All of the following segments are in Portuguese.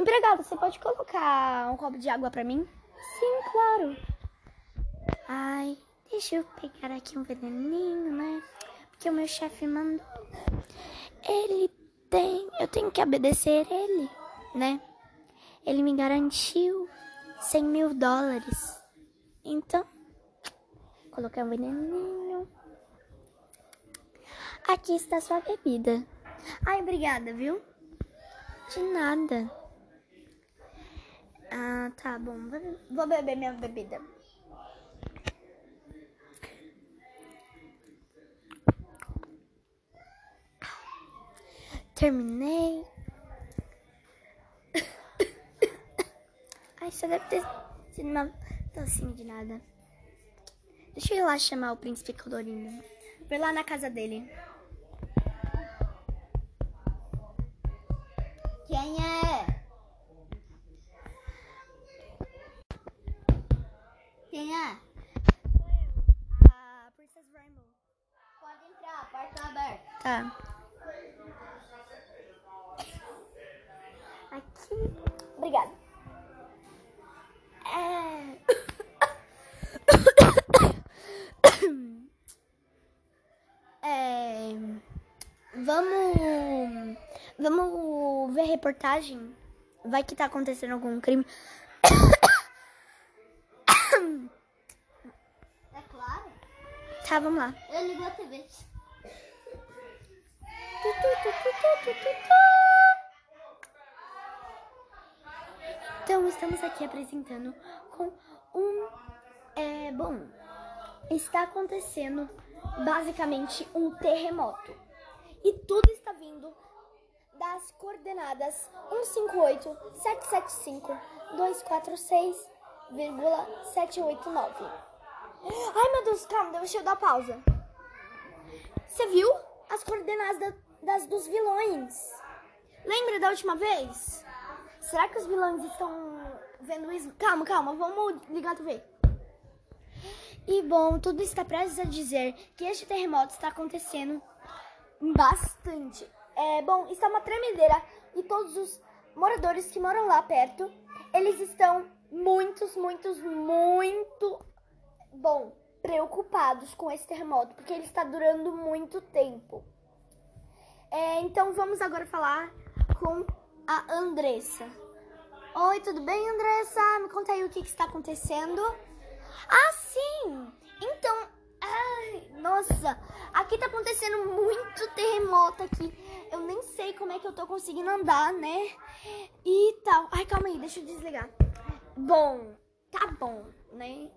Empregada, você pode colocar um copo de água pra mim? Sim, claro. Ai, deixa eu pegar aqui um veneninho, né? Porque o meu chefe mandou. Ele tem. Eu tenho que obedecer ele, né? Ele me garantiu 100 mil dólares. Então, colocar um veneninho. Aqui está sua bebida. Ai, obrigada, viu? De nada. Ah, tá bom. Vou beber minha bebida. Terminei. Ai, só deve ter sido uma tocinha de nada. Deixa eu ir lá chamar o príncipe colorido. Vou lá na casa dele. Quem é? Quem é? A Princess Rainbow. Pode entrar, a porta tá aberta. Tá. Aqui. Obrigada. É... é... Vamos. Vamos ver a reportagem. Vai que tá acontecendo algum crime. É claro. Tá, vamos lá. Eu ligo a TV. Então, estamos aqui apresentando com um. É, bom, está acontecendo basicamente um terremoto. E tudo está vindo das coordenadas 158 775 246,789. Ai, meu Deus, calma, deixa eu dar pausa. Você viu as coordenadas da- das, dos vilões? Lembra da última vez? Será que os vilões estão vendo isso? Calma, calma, vamos ligar a TV. E bom, tudo está prestes a dizer que este terremoto está acontecendo bastante. É, bom, está uma tremedeira e todos os moradores que moram lá perto, eles estão muitos, muitos, muito bom, preocupados com esse terremoto, porque ele está durando muito tempo. É, então vamos agora falar com a Andressa. Oi, tudo bem, Andressa? Me conta aí o que, que está acontecendo. Ah, sim! Então, ai, nossa, aqui tá acontecendo muito terremoto aqui. Eu nem sei como é que eu tô conseguindo andar, né? E tal. Ai, calma aí, deixa eu desligar. Bom, tá bom, né?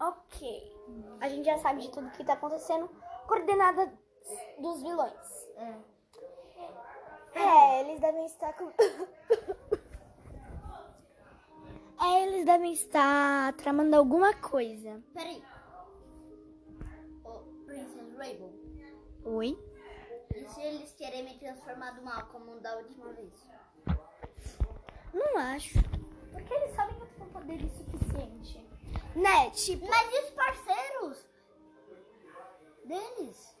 Ok. A gente já sabe de tudo que tá acontecendo. Coordenada dos vilões. É. É, eles devem estar com. é, eles devem estar tramando alguma coisa. Peraí. Princess Rainbow. Oi? E se eles querem me transformar do mal como da última vez? Não acho. Porque eles sabem que eu tenho poder suficiente. Né? Tipo, Mas e os parceiros? Deles?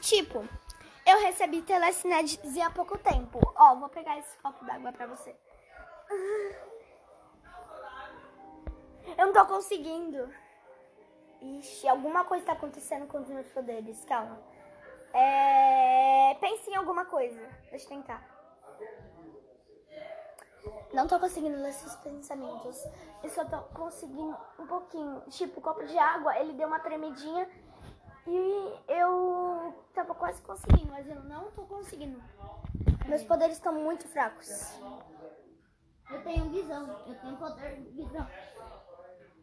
tipo, eu recebi telecinese há pouco tempo. Ó, vou pegar esse copo d'água pra você. Eu não tô conseguindo. Ixi, alguma coisa tá acontecendo com os meus poderes. Calma. É... Pense em alguma coisa. Deixa eu tentar. Não tô conseguindo ler esses pensamentos. Eu só tô conseguindo um pouquinho. Tipo, o copo de água, ele deu uma tremidinha. E eu tava quase conseguindo, mas eu não tô conseguindo. Meus poderes estão muito fracos. Eu tenho visão. Eu tenho poder de visão.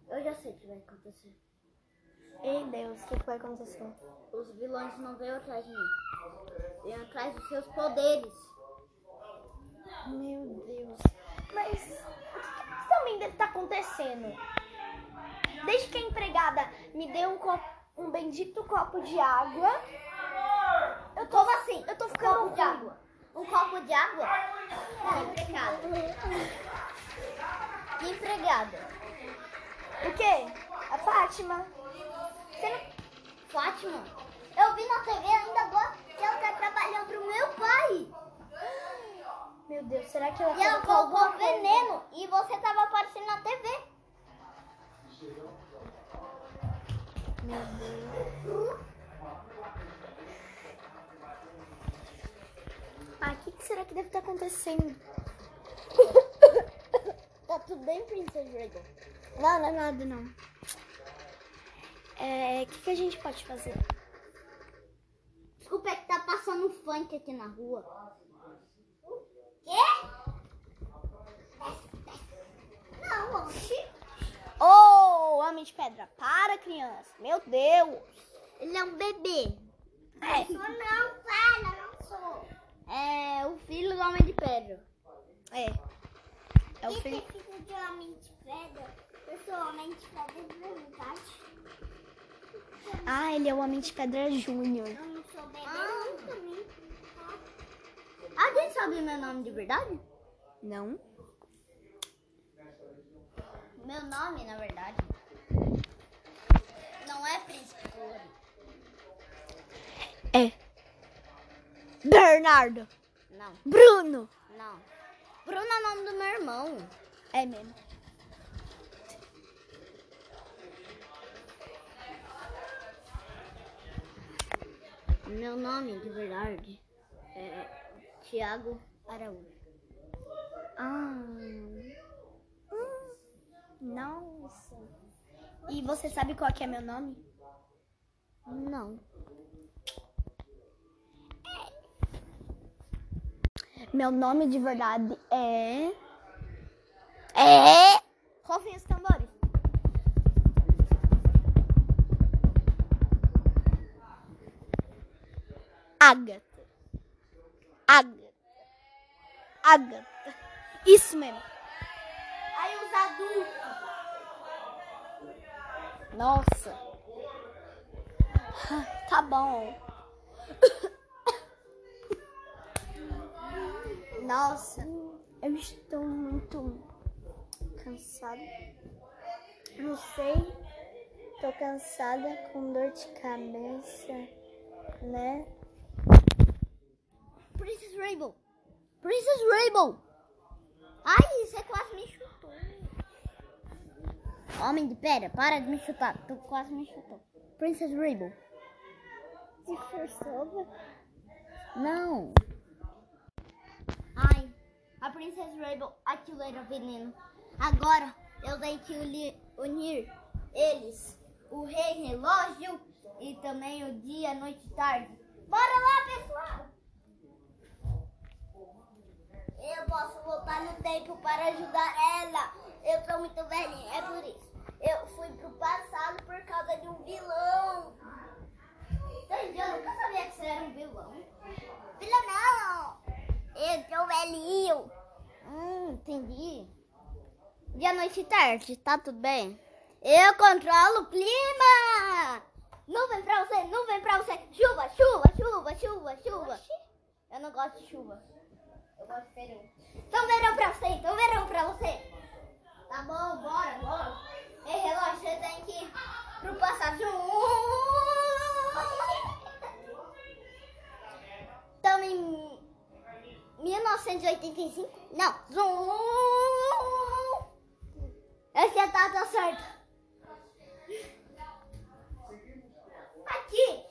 Eu já sei o que vai acontecer. Ei, Deus, o que, que vai acontecer? Os vilões não vêm atrás de mim. Vêm atrás dos seus poderes. Meu Deus. Mas o que, que também deve estar acontecendo? Desde que a empregada me deu um, copo, um bendito copo de água, eu tô Como assim? Eu tô Um ficando copo de água. Um copo de água? Empregada. Empregada. O quê? A Fátima. Você não... Fátima, eu vi na TV ainda agora que ela tá trabalhando pro meu pai. Meu Deus, será que ela E ela colocou alguma coisa? veneno e você tava aparecendo na TV. Meu Deus. Ah, o que, que será que deve estar acontecendo? Tá tudo bem, Princess Dragon? Não, não é nada, não. É, o que, que a gente pode fazer? Desculpa, é que tá passando funk aqui na rua. Quê? Não, oxi. Ô, homem de pedra, para, criança. Meu Deus. Ele é um bebê. É. Sou não, para, não sou. É o filho do homem de pedra. É. É o Quem filho. tem filho de homem de pedra? Eu sou homem de pedra de verdade. Ah, ele é o homem de pedra júnior. Eu não sou bebê nem. Alguém sabe meu nome de verdade? Não? Meu nome, na verdade, não é Príncipe Colorido. É. Bernardo. Não, Bruno. não. Bruno é o nome do meu irmão. É mesmo. Meu nome, de verdade, é Tiago Araújo. Ah. Nossa. E você sabe qual que é meu nome? Não. Meu nome de verdade é. É. Rufem os tambores. Agatha. Agatha. Agatha. Isso mesmo. Aí os adultos. Nossa. Ai, Tá bom. Nossa, eu estou muito cansada. Não sei. Tô cansada com dor de cabeça, né? Princess Rainbow. Princess Rainbow. Ai, você quase me. Homem de pedra, para de me chutar. Tu quase me chutou. Princess Rainbow. Se forçou. Não. Ai, a Princess Rainbow, aquilo era veneno. Agora eu tenho que uni- unir eles. O Rei Relógio e também o Dia, Noite e Tarde. Bora lá, pessoal! Eu posso voltar no tempo para ajudar ela. Eu sou muito velhinha, é por isso. Eu fui pro passado por causa de um vilão. Entendi, eu nunca sabia que você era um vilão. Vilão não! Eu sou velhinho. Hum, entendi. Dia, noite e tarde, tá tudo bem? Eu controlo o clima! Nuvem pra você, nuvem pra você. Chuva, chuva, chuva, chuva, chuva. Eu não gosto de chuva. Eu gosto de verão. Então verão pra você, então verão pra você. Tá bom, bora, bora. Ei, relógio, você tem que ir pro passado. Estamos em 1985? Não. Zum. Essa é data certa. Aqui.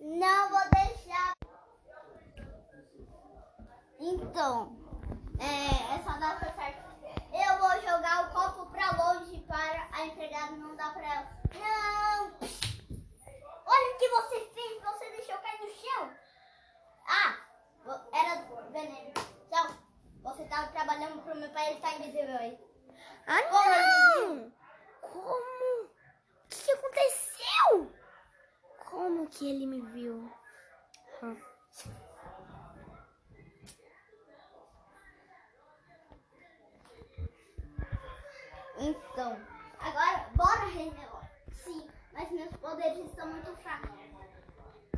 Não vou deixar. Então, é, essa data certa. Eu vou jogar o copo pra longe para a empregada não dar pra ela. Não! Olha o que você fez, você deixou cair no chão. Ah, era veneno. Tchau. Você tava trabalhando pro meu pai, ele tá invisível aí. Ah, Como não! Como? O que, que aconteceu? Como que ele me viu? Hum. Então, bora, Rei Relógio. Sim, mas meus poderes estão muito fracos.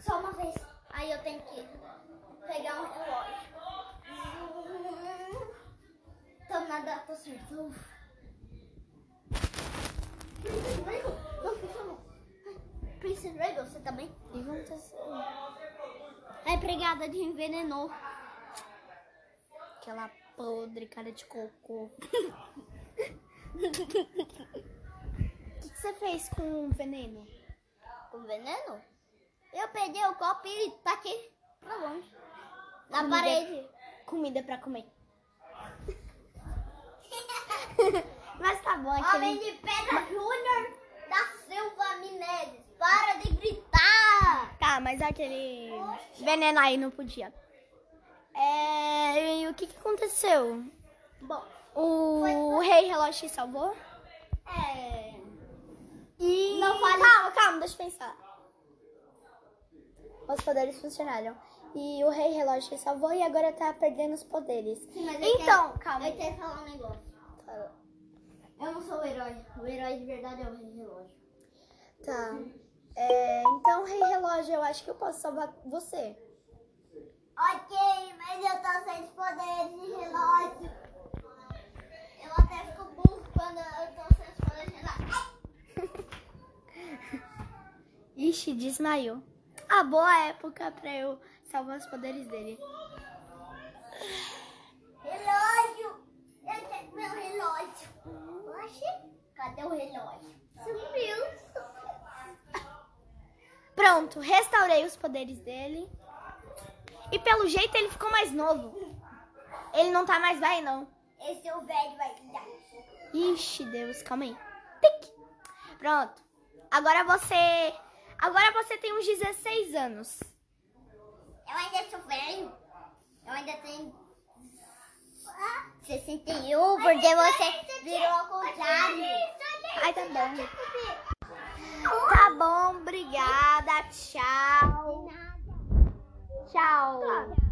Só uma vez. Aí eu tenho que pegar um relógio. Estamos na data certa. Uf. Princess Rainbow, não. Princess Rainbow, você tá bem? O que aconteceu? A empregada te envenenou. aquela podre, cara de cocô. O que, que você fez com o veneno? Com veneno? Eu peguei o copo e taquei pra longe. Na Comida- parede. Comida pra comer. Mas tá bom, Homem aquele... de Pedra Júnior da Silva Mineses. Para de gritar! Tá, mas aquele veneno aí não podia. É... E o que, que aconteceu? Bom, O rei relógio te salvou? é. E... Não fale- Calma, calma, deixa eu pensar. Os poderes funcionaram. E o rei relógio salvou e agora tá perdendo os poderes. Sim, mas então, quero- calma. Eu quero falar um negócio. Eu não sou o herói. O herói de verdade é o rei relógio. Tá. É, então, rei relógio, eu acho que eu posso salvar você. Ok, mas eu tô sem os poderes de relógio. Eu até fico burro quando eu tô sem os poderes de relógio. Ixi, desmaiou. A boa época pra eu salvar os poderes dele. Relógio! Eu quero meu relógio. Oxi, cadê o relógio? Sumiu. Pronto, restaurei os poderes dele. E pelo jeito ele ficou mais novo. Ele não tá mais velho, não. Esse é o velho vai dar. Ixi, Deus, calma aí. Pronto. Agora você. Agora você tem uns 16 anos. Eu ainda sou velho. Eu ainda tenho 61, porque você virou ao contrário. Ai, tá bom. Tá bom, obrigada. Tchau. Tchau.